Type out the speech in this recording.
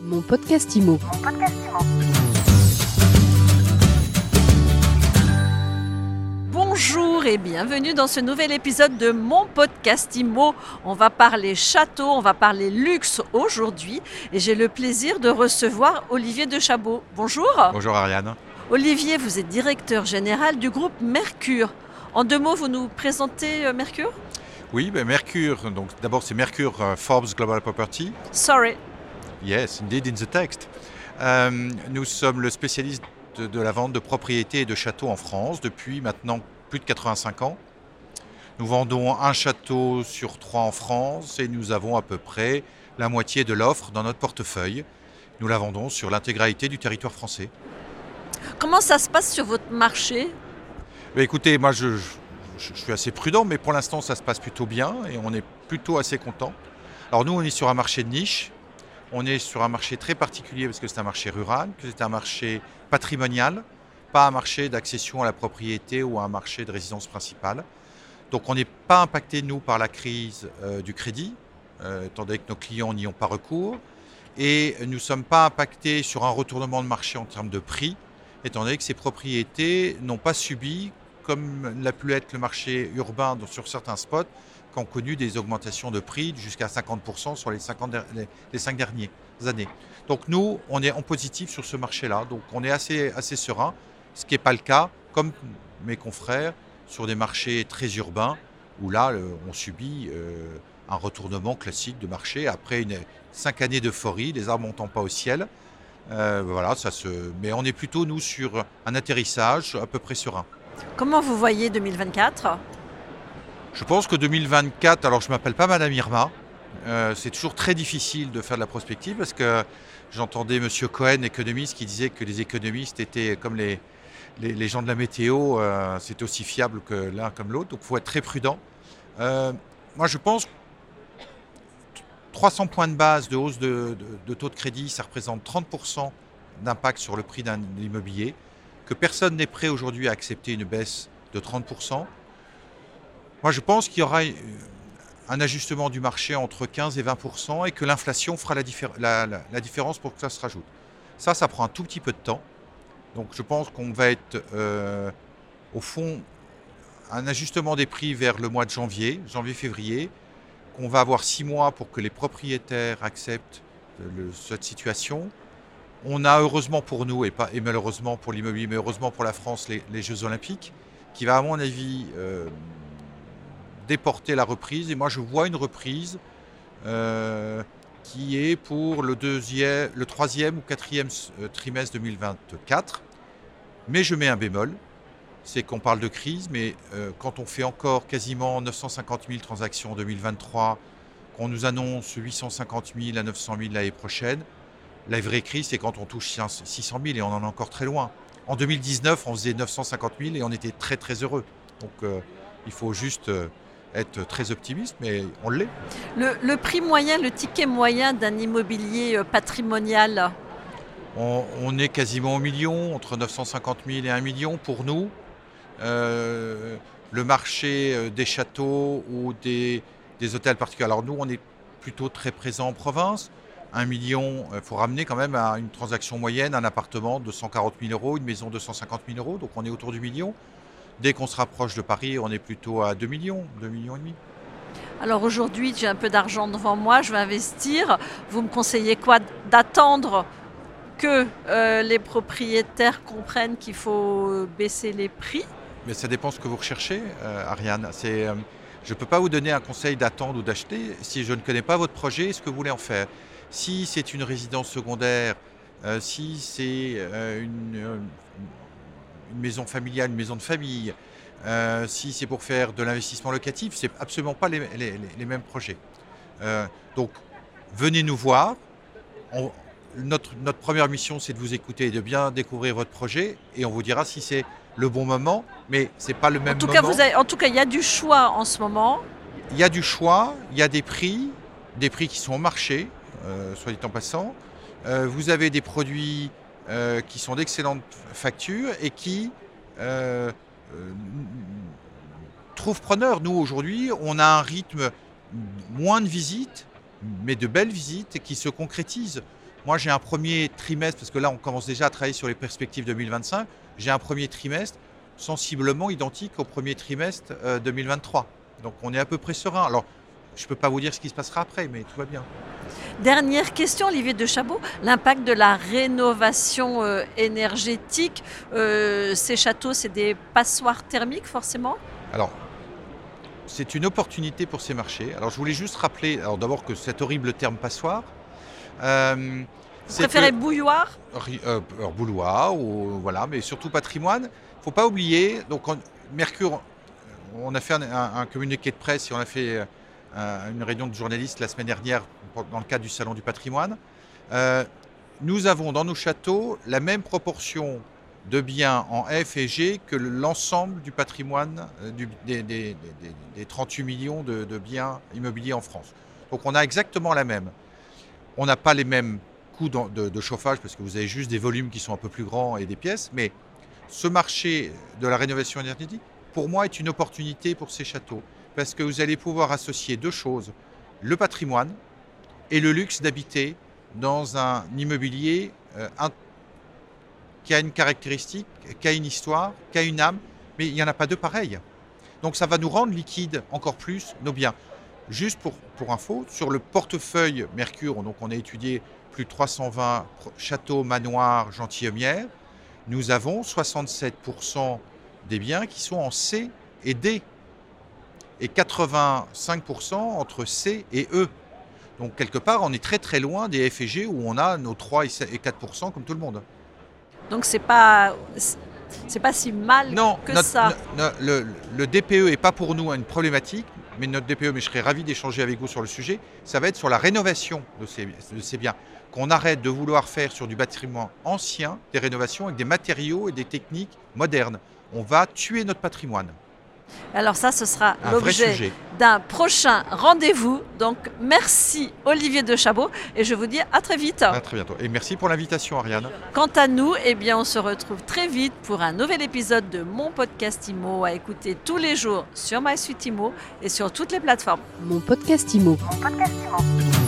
Mon podcast IMO. Bonjour et bienvenue dans ce nouvel épisode de mon podcast IMO. On va parler château, on va parler luxe aujourd'hui et j'ai le plaisir de recevoir Olivier de Chabot. Bonjour. Bonjour Ariane. Olivier, vous êtes directeur général du groupe Mercure. En deux mots, vous nous présentez euh, Mercure? Oui, ben Mercure, donc d'abord c'est Mercure euh, Forbes Global Property. Sorry. Yes, indeed in the text. Euh, nous sommes le spécialiste de, de la vente de propriétés et de châteaux en France depuis maintenant plus de 85 ans. Nous vendons un château sur trois en France et nous avons à peu près la moitié de l'offre dans notre portefeuille. Nous la vendons sur l'intégralité du territoire français. Comment ça se passe sur votre marché? Écoutez, moi je, je- je suis assez prudent, mais pour l'instant ça se passe plutôt bien et on est plutôt assez content. Alors nous on est sur un marché de niche, on est sur un marché très particulier parce que c'est un marché rural, que c'est un marché patrimonial, pas un marché d'accession à la propriété ou un marché de résidence principale. Donc on n'est pas impacté nous par la crise euh, du crédit, euh, étant donné que nos clients n'y ont pas recours, et nous ne sommes pas impactés sur un retournement de marché en termes de prix, étant donné que ces propriétés n'ont pas subi, comme l'a pu être le marché urbain sur certains spots, ont connu des augmentations de prix jusqu'à 50% sur les, 50 der- les- les cinq dernières années. Donc nous, on est en positif sur ce marché-là, donc on est assez, assez serein, ce qui n'est pas le cas, comme mes confrères, sur des marchés très urbains, où là, on subit euh, un retournement classique de marché après une, cinq années d'euphorie, les arbres montant pas au ciel. Euh, voilà, ça se... Mais on est plutôt, nous, sur un atterrissage à peu près serein. Comment vous voyez 2024 Je pense que 2024, alors je m'appelle pas Madame Irma, euh, c'est toujours très difficile de faire de la prospective parce que j'entendais Monsieur Cohen, économiste, qui disait que les économistes étaient comme les, gens de la météo, euh, c'est aussi fiable que l'un comme l'autre, donc il faut être très prudent. Euh, moi je pense que 300 points de base de hausse de, de- de taux de crédit, ça représente 30% d'impact sur le prix d'un immobilier, que personne n'est prêt aujourd'hui à accepter une baisse de 30%. Moi, je pense qu'il y aura euh, un ajustement du marché entre 15 et 20% et que l'inflation fera la, la- différence pour que ça se rajoute. Ça, ça prend un tout petit peu de temps. Donc, je pense qu'on va être, euh, au fond, un ajustement des prix vers le mois de janvier, janvier-février, qu'on va avoir six mois pour que les propriétaires acceptent euh, cette situation. On a heureusement pour nous, et, pas, et malheureusement pour l'immobilier, mais heureusement pour la France, les- Jeux Olympiques, qui va, à mon avis, déporter la reprise. Et moi, je vois une reprise euh, qui est pour le, deuxième, le troisième ou quatrième euh, trimestre 2024. Mais je mets un bémol, c'est qu'on parle de crise, mais euh, quand on fait encore quasiment 950 000 transactions en 2023, qu'on nous annonce 850 000 à 900 000 l'année prochaine, la vraie crise, c'est quand on touche 600 000 et on en est encore très loin. En 2019, on faisait 950 000 et on était très très heureux. Donc il faut juste être très optimiste, mais on l'est. le, le prix moyen, le ticket moyen d'un immobilier euh, patrimonial On, on est quasiment au million, entre 950 000 et 1 million pour nous. Euh, le marché euh, des châteaux ou des, des hôtels particuliers. Alors nous, on est plutôt très présent en province. 1 million, il faut ramener quand même à une transaction moyenne, un appartement de 140 000 euros, une maison de 150 000 euros, donc on est autour du million. Dès qu'on se rapproche de Paris, on est plutôt à 2 millions, 2 millions et demi. Alors aujourd'hui, j'ai un peu d'argent devant moi, je vais investir. Vous me conseillez quoi D'attendre que euh, les propriétaires comprennent qu'il faut baisser les prix? Mais ça dépend ce que vous recherchez, euh, Ariane. C'est, euh, je ne peux pas vous donner un conseil d'attendre ou d'acheter si je ne connais pas votre projet et ce que vous voulez en faire. Si c'est une résidence secondaire, si c'est une, une maison familiale, une maison de famille, euh, si c'est pour faire de l'investissement locatif, c'est absolument pas les, les- les- les mêmes projets. Euh, donc, venez nous voir. On- notre, notre première mission, c'est de vous écouter et de bien découvrir votre projet, et on vous dira si c'est le bon moment, mais c'est pas le même En tout, cas, moment. vous avez- en tout cas, il y a du choix en ce moment. Il y a du choix, il y a des prix, des prix qui sont au marché, euh, soit dit en passant. Vous avez des produits euh, qui sont d'excellentes factures et qui euh, euh, trouvent preneur. Nous, aujourd'hui, on a un rythme moins de visites, mais de belles visites qui se concrétisent. Moi, j'ai un premier trimestre, parce que là, on commence déjà à travailler sur les perspectives 2025. J'ai un premier trimestre sensiblement identique au premier trimestre 2023. Euh, Donc, on est à peu près serein. Alors, je ne peux pas vous dire ce qui se passera après, mais tout va bien. Dernière question, Olivier de Chabot. L'impact de la rénovation euh, énergétique, euh, ces châteaux, c'est des passoires thermiques forcément? Alors, c'est une opportunité pour ces marchés. Alors, je voulais juste rappeler, alors d'abord que cet horrible terme passoire. Euh, Vous préférez bouilloire? Euh, Bouilloire, ou voilà, mais surtout patrimoine. Il ne faut pas oublier, donc Mercure, on a fait un, communiqué de presse et on a fait une réunion de journalistes la semaine dernière dans le cadre du Salon du patrimoine. Euh, nous avons dans nos châteaux la même proportion de biens en F et G que l'ensemble du patrimoine euh, des, 38 millions de, biens immobiliers en France. Donc on a exactement la même. On n'a pas les mêmes coûts de, chauffage parce que vous avez juste des volumes qui sont un peu plus grands et des pièces, mais ce marché de la rénovation énergétique, pour moi, est une opportunité pour ces châteaux parce que vous allez pouvoir associer deux choses, le patrimoine et le luxe d'habiter dans un immobilier euh, qui a une caractéristique, qui a une histoire, qui a une âme, mais il n'y en a pas deux pareils. Donc ça va nous rendre liquides encore plus nos biens. Juste pour, pour info, sur le portefeuille Mercure, donc on a étudié plus de 320 châteaux, manoirs, gentilhommières, nous avons 67% des biens qui sont en C et D et 85% entre C et E. Donc quelque part, on est très très loin des F et G où on a nos 3 et 4% comme tout le monde. Donc c'est pas c'est pas si mal que ça. Non, le, le, DPE n'est pas pour nous une problématique, mais notre DPE, mais je serais ravi d'échanger avec vous sur le sujet, ça va être sur la rénovation de ces, de ces biens. Qu'on arrête de vouloir faire sur du bâtiment ancien des rénovations avec des matériaux et des techniques modernes. On va tuer notre patrimoine. Alors ça, ce sera l'objet d'un prochain rendez-vous. Donc merci Olivier de Chabot et je vous dis à très vite. À très bientôt. Et merci pour l'invitation Ariane. Quant à nous, eh bien, on se retrouve très vite pour un nouvel épisode de mon podcast IMO à écouter tous les jours sur MySuite IMO et sur toutes les plateformes. Mon podcast IMO. Mon podcast IMO.